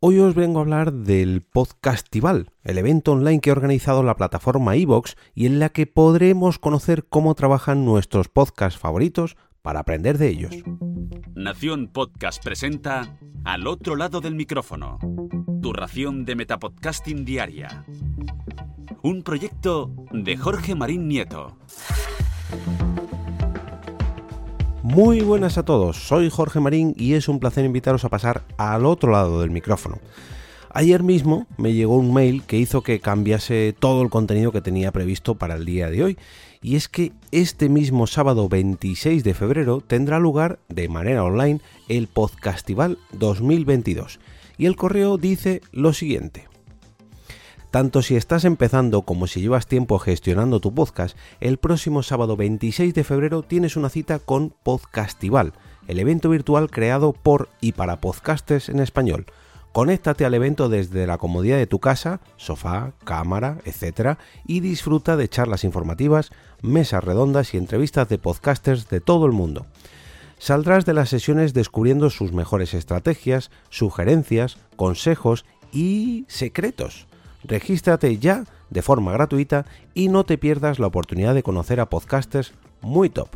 Hoy os vengo a hablar del Podcastival, el evento online que ha organizado la plataforma iVox y en la que podremos conocer cómo trabajan nuestros podcasts favoritos para aprender de ellos. Nación Podcast presenta Al otro lado del micrófono, tu ración de Metapodcasting Diaria. Un proyecto de Jorge Marín Nieto. Muy buenas a todos, soy Jorge Marín y es un placer invitaros a pasar al otro lado del micrófono. Ayer mismo me llegó un mail que hizo que cambiase todo el contenido que tenía previsto para el día de hoy, y es que este mismo sábado 26 de febrero tendrá lugar de manera online el Podcastival 2022, y el correo dice lo siguiente. Tanto si estás empezando como si llevas tiempo gestionando tu podcast, el próximo sábado 26 de febrero tienes una cita con Podcastival, el evento virtual creado por y para podcasters en español. Conéctate al evento desde la comodidad de tu casa, sofá, cámara, etc. y disfruta de charlas informativas, mesas redondas y entrevistas de podcasters de todo el mundo. Saldrás de las sesiones descubriendo sus mejores estrategias, sugerencias, consejos y secretos. Regístrate ya de forma gratuita y no te pierdas la oportunidad de conocer a podcasters muy top.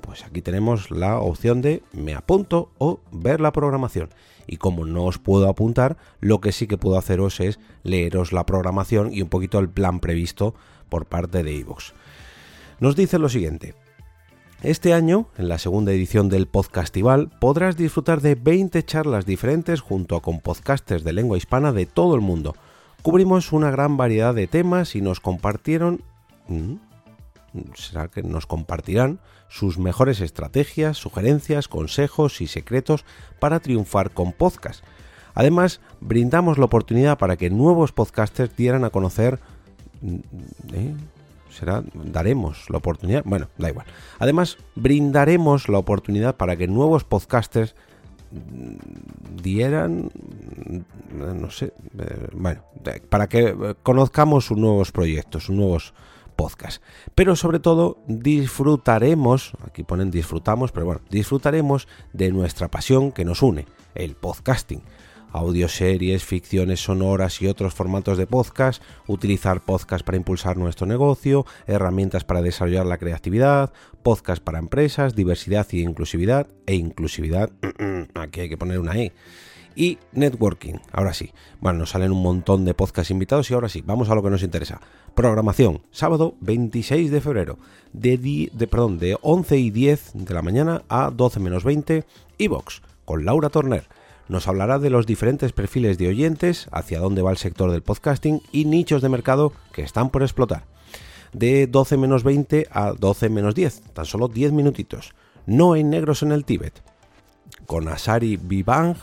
Pues aquí tenemos la opción de me apunto o ver la programación. Y como no os puedo apuntar, lo que sí que puedo haceros es leeros la programación y un poquito el plan previsto por parte de iVoox. Nos dice lo siguiente. Este año, en la segunda edición del Podcastival, podrás disfrutar de 20 charlas diferentes junto con podcasters de lengua hispana de todo el mundo Cubrimos una gran variedad de temas y nos compartieron... ¿Mm? ¿Será que nos compartirán sus mejores estrategias, sugerencias, consejos y secretos para triunfar con podcast? Además, brindamos la oportunidad para que nuevos podcasters dieran a conocer... ¿Mm? ¿eh? será daremos la oportunidad bueno da igual además brindaremos la oportunidad para que nuevos podcasters dieran, no sé, eh, bueno, para que conozcamos sus nuevos proyectos, sus nuevos podcasts. Pero sobre todo disfrutaremos, aquí ponen disfrutamos, pero bueno, disfrutaremos de nuestra pasión que nos une, el podcasting audioseries, ficciones sonoras y otros formatos de podcast, utilizar podcast para impulsar nuestro negocio, herramientas para desarrollar la creatividad, podcast para empresas, diversidad y inclusividad, e inclusividad, aquí hay que poner una E. Y networking, ahora sí. Bueno, nos salen un montón de podcasts invitados y ahora sí, vamos a lo que nos interesa. Programación, sábado 26 de febrero, de, de, perdón, de 11 y 10 de la mañana a 12 menos 20, Evox, con Laura Torner nos hablará de los diferentes perfiles de oyentes, hacia dónde va el sector del podcasting y nichos de mercado que están por explotar. De 12 menos 20 a 12 menos 10, tan solo 10 minutitos. No hay negros en el Tíbet. Con Asari Vivang,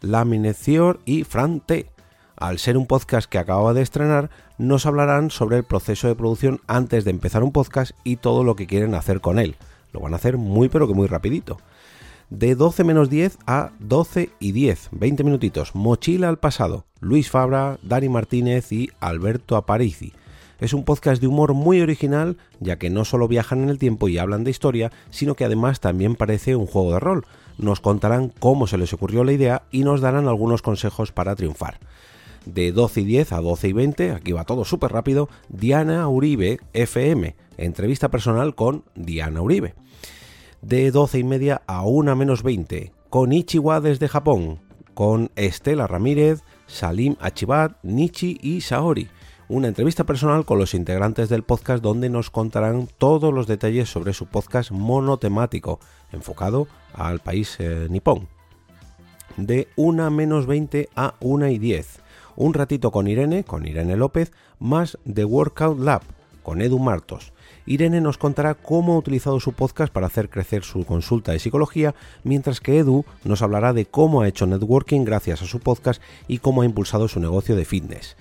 Lamine y Fran T. Al ser un podcast que acababa de estrenar, nos hablarán sobre el proceso de producción antes de empezar un podcast y todo lo que quieren hacer con él. Lo van a hacer muy pero que muy rapidito de 12 menos 10 a 12 y 10, 20 minutitos. Mochila al pasado. Luis Fabra, Dani Martínez y Alberto Aparici. Es un podcast de humor muy original, ya que no solo viajan en el tiempo y hablan de historia, sino que además también parece un juego de rol. Nos contarán cómo se les ocurrió la idea y nos darán algunos consejos para triunfar. De 12 y 10 a 12 y 20, aquí va todo súper rápido, Diana Uribe FM, entrevista personal con Diana Uribe de 12 y media a 1 menos 20, con Ichiwa desde Japón, con Estela Ramírez, Salim Achibat, Nichi y Saori. Una entrevista personal con los integrantes del podcast donde nos contarán todos los detalles sobre su podcast monotemático, enfocado al país eh, nipón. De 1 menos 20 a 1 y 10. Un ratito con Irene, con Irene López, más The Workout Lab, con Edu Martos Irene nos contará cómo ha utilizado su podcast para hacer crecer su consulta de psicología, mientras que Edu nos hablará de cómo ha hecho networking gracias a su podcast y cómo ha impulsado su negocio de fitness.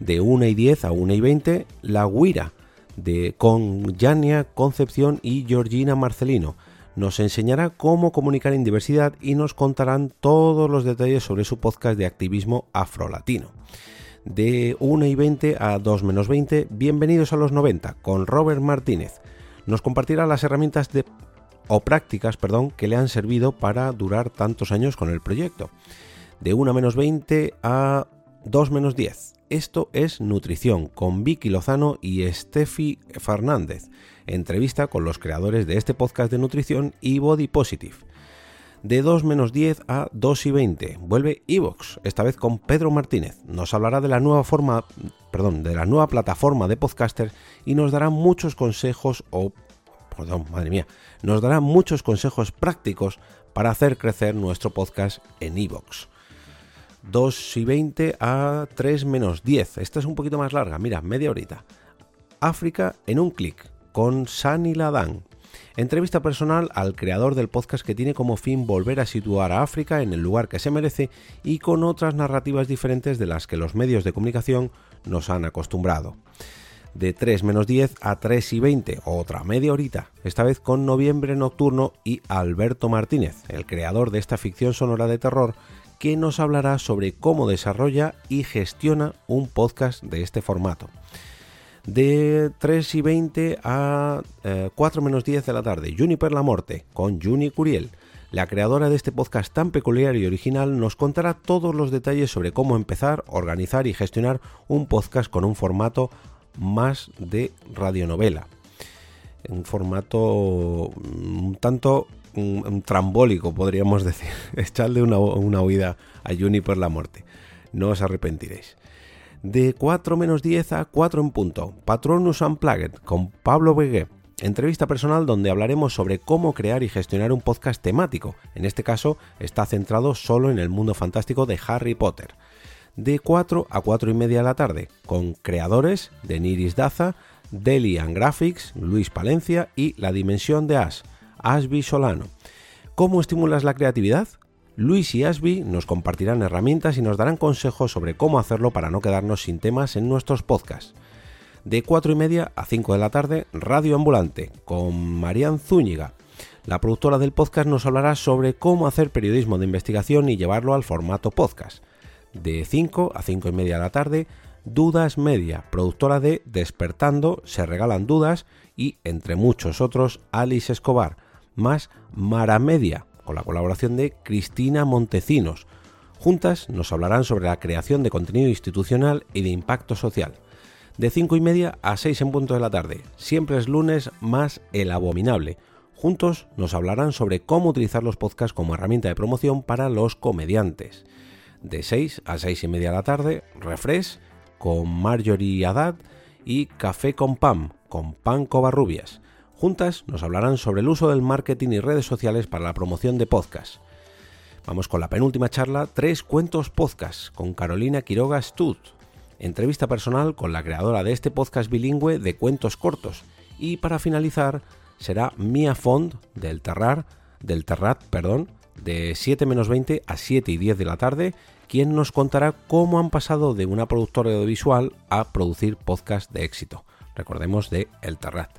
De 1 y 10 a 1 y 20, La Guira, de, con Yania Concepción y Georgina Marcelino. Nos enseñará cómo comunicar en diversidad y nos contarán todos los detalles sobre su podcast de activismo afrolatino de 1 y 20 a 2 menos 20, bienvenidos a los 90 con Robert Martínez. Nos compartirá las herramientas de, o prácticas perdón, que le han servido para durar tantos años con el proyecto. de 1 menos 20 a 2 menos 10. Esto es Nutrición con Vicky Lozano y Steffi Fernández. Entrevista con los creadores de este podcast de nutrición y Body Positive. De 2 menos 10 a 2 y 20 vuelve Evox, esta vez con Pedro Martínez. Nos hablará de la nueva forma, perdón, de la nueva plataforma de podcasters y nos dará muchos consejos o perdón, madre mía, nos dará muchos consejos prácticos para hacer crecer nuestro podcast en Evox. 2 y 20 a 3 menos 10. Esta es un poquito más larga, mira, media horita. África en un clic, con Sani Ladan. Entrevista personal al creador del podcast que tiene como fin volver a situar a África en el lugar que se merece y con otras narrativas diferentes de las que los medios de comunicación nos han acostumbrado. De 3 menos 10 a 3 y 20, otra media horita, esta vez con Noviembre Nocturno y Alberto Martínez, el creador de esta ficción sonora de terror que nos hablará sobre cómo desarrolla y gestiona un podcast de este formato. De 3 y 20 a 4 eh, menos 10 de la tarde, Juniper La Morte, con Juni Curiel. La creadora de este podcast tan peculiar y original nos contará todos los detalles sobre cómo empezar, organizar y gestionar un podcast con un formato más de radionovela. Un formato un tanto un, trambólico, podríamos decir. Echadle una, una huida a Juniper la muerte. No os arrepentiréis. De 4 menos 10 a 4 en punto. Patronus Unplugged con Pablo Begué. Entrevista personal donde hablaremos sobre cómo crear y gestionar un podcast temático. En este caso está centrado solo en el mundo fantástico de Harry Potter. De 4 a 4 y media de la tarde, con creadores de Niris Daza, Deli and Graphics, Luis Palencia y La Dimensión de Ash. Asby Solano. ¿Cómo estimulas la creatividad? Luis y Asby nos compartirán herramientas y nos darán consejos sobre cómo hacerlo para no quedarnos sin temas en nuestros podcasts. De 4 y media a 5 de la tarde, Radio Ambulante, con Marian Zúñiga. La productora del podcast nos hablará sobre cómo hacer periodismo de investigación y llevarlo al formato podcast. De 5 a 5 y media de la tarde, Dudas Media, productora de Despertando, Se Regalan Dudas y, entre muchos otros, Alice Escobar más Maramedia, con la colaboración de Cristina Montecinos. Juntas nos hablarán sobre la creación de contenido institucional y de impacto social. De 5 y media a 6 en punto de la tarde, siempre es lunes más el abominable. Juntos nos hablarán sobre cómo utilizar los podcasts como herramienta de promoción para los comediantes. De 6 a 6 y media de la tarde, Refresh con Marjorie Haddad y Café con Pam con Pan Covarrubias. Juntas nos hablarán sobre el uso del marketing y redes sociales para la promoción de podcasts. Vamos con la penúltima charla, Tres Cuentos Podcast, con Carolina Quiroga Stud. Entrevista personal con la creadora de este podcast bilingüe de cuentos cortos. Y para finalizar, será Mia Fond del Terrar, del Terrat, perdón, de 7 menos 20 a 7 y 10 de la tarde, quien nos contará cómo han pasado de una productora audiovisual a producir podcast de éxito. Recordemos de El Terrat.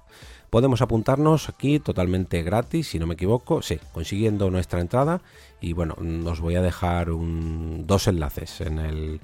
Podemos apuntarnos aquí totalmente gratis, si no me equivoco, sí, consiguiendo nuestra entrada. Y bueno, os voy a dejar dos enlaces en, el,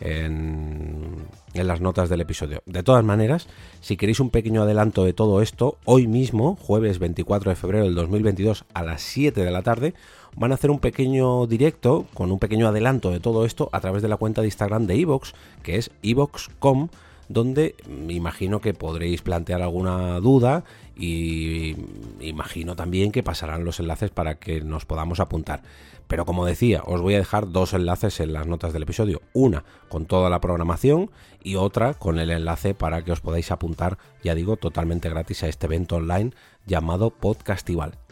en, en, las notas del episodio. De todas maneras, si queréis un pequeño adelanto de todo esto, hoy mismo, jueves 24 de febrero del 2022 a las 7 de la tarde, van a hacer un pequeño directo con un pequeño adelanto de todo esto a través de la cuenta de Instagram de Evox, que es evox.com donde imagino que podréis plantear alguna duda y imagino también que pasarán los enlaces para que nos podamos apuntar. Pero como decía, os voy a dejar dos enlaces en las notas del episodio. Una con toda la programación y otra con el enlace para que os podáis apuntar, ya digo, totalmente gratis a este evento online llamado Podcastival.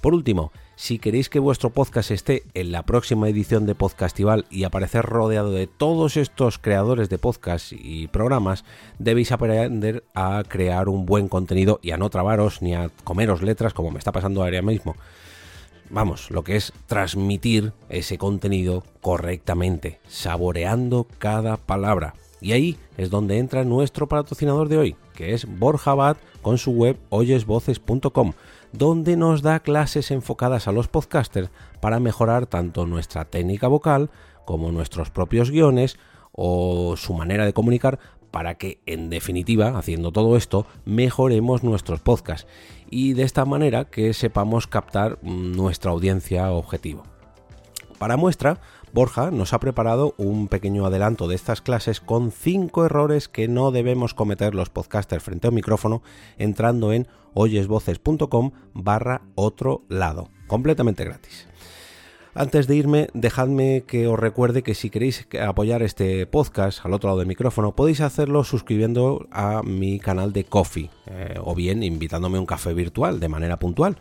Por último, si queréis que vuestro podcast esté en la próxima edición de Podcastival y aparecer rodeado de todos estos creadores de podcast y programas, debéis aprender a crear un buen contenido y a no trabaros ni a comeros letras como me está pasando ahora mismo. Vamos, lo que es transmitir ese contenido correctamente, saboreando cada palabra. Y ahí es donde entra nuestro patrocinador de hoy, que es Borja Abad con su web oyesvoces.com donde nos da clases enfocadas a los podcasters para mejorar tanto nuestra técnica vocal como nuestros propios guiones o su manera de comunicar para que en definitiva, haciendo todo esto, mejoremos nuestros podcasts y de esta manera que sepamos captar nuestra audiencia objetivo. Para muestra, Borja nos ha preparado un pequeño adelanto de estas clases con 5 errores que no debemos cometer los podcasters frente a un micrófono entrando en oyesvoces.com barra otro lado, completamente gratis. Antes de irme, dejadme que os recuerde que si queréis apoyar este podcast al otro lado del micrófono, podéis hacerlo suscribiendo a mi canal de Coffee eh, o bien invitándome a un café virtual de manera puntual.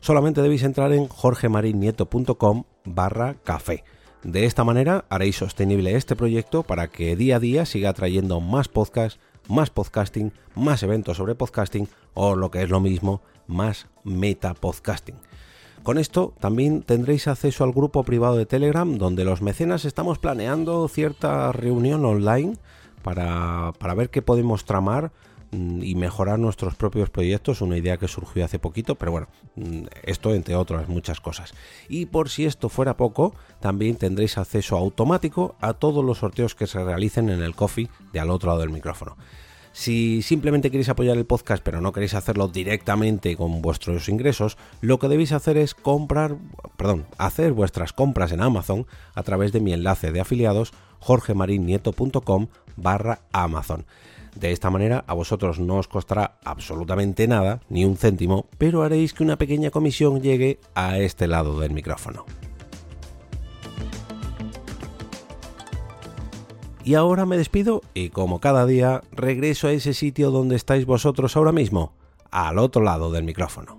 Solamente debéis entrar en jorgemarinieto.com barra café. De esta manera haréis sostenible este proyecto para que día a día siga trayendo más podcasts, más podcasting, más eventos sobre podcasting o lo que es lo mismo, más meta podcasting. Con esto también tendréis acceso al grupo privado de Telegram donde los mecenas estamos planeando cierta reunión online para, para ver qué podemos tramar y mejorar nuestros propios proyectos, una idea que surgió hace poquito, pero bueno, mm, esto entre otras muchas cosas. Y por si esto fuera poco, también tendréis acceso automático a todos los sorteos que se realicen en el coffee de al otro lado del micrófono. Si simplemente queréis apoyar el podcast pero no queréis hacerlo directamente con vuestros ingresos, lo que debéis hacer es comprar, perdón, hacer vuestras compras en Amazon a través de mi enlace de afiliados jorgemarinieto.com barra Amazon. De esta manera a vosotros no os costará absolutamente nada, ni un céntimo, pero haréis que una pequeña comisión llegue a este lado del micrófono. Y ahora me despido y como cada día regreso a ese sitio donde estáis vosotros ahora mismo, al otro lado del micrófono.